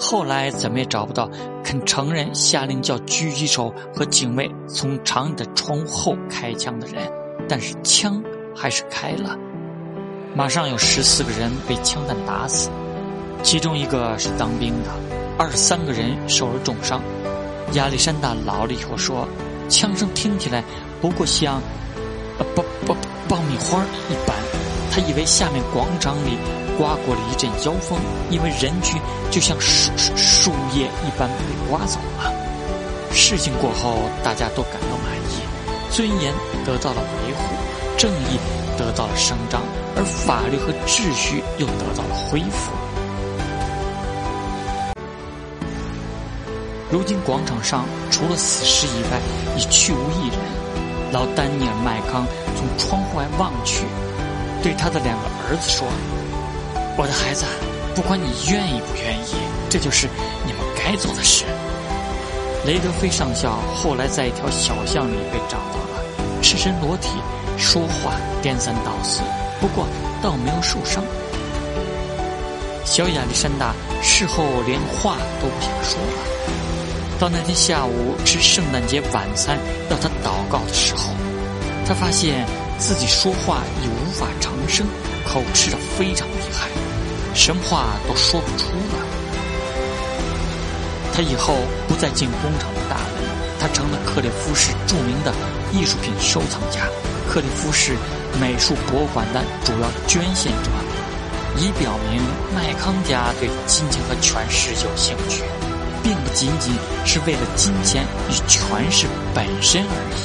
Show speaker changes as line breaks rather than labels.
后来怎么也找不到肯承认下令叫狙击手和警卫从厂里的窗户后开枪的人，但是枪还是开了。马上有十四个人被枪弹打死，其中一个是当兵的，二十三个人受了重伤。亚历山大老了以后说：“枪声听起来不过像，呃爆爆爆米花一般。”他以为下面广场里刮过了一阵妖风，因为人群就像树树叶一般被刮走了。事情过后，大家都感到满意，尊严得到了维护，正义得到了伸张。而法律和秩序又得到了恢复。如今广场上除了死尸以外，已去无一人。老丹尼尔·麦康从窗户外望去，对他的两个儿子说：“我的孩子，不管你愿意不愿意，这就是你们该做的事。”雷德菲上校后来在一条小巷里被找到了，赤身裸体，说话颠三倒四。不过倒没有受伤。小亚历山大事后连话都不想说了。到那天下午吃圣诞节晚餐要他祷告的时候，他发现自己说话已无法成声，口吃的非常厉害，什么话都说不出了。他以后不再进工厂的大门，他成了克里夫市著名的艺术品收藏家。克里夫市美术博物馆的主要捐献者，以表明麦康家对金钱和权势有兴趣，并不仅仅是为了金钱与权势本身而已。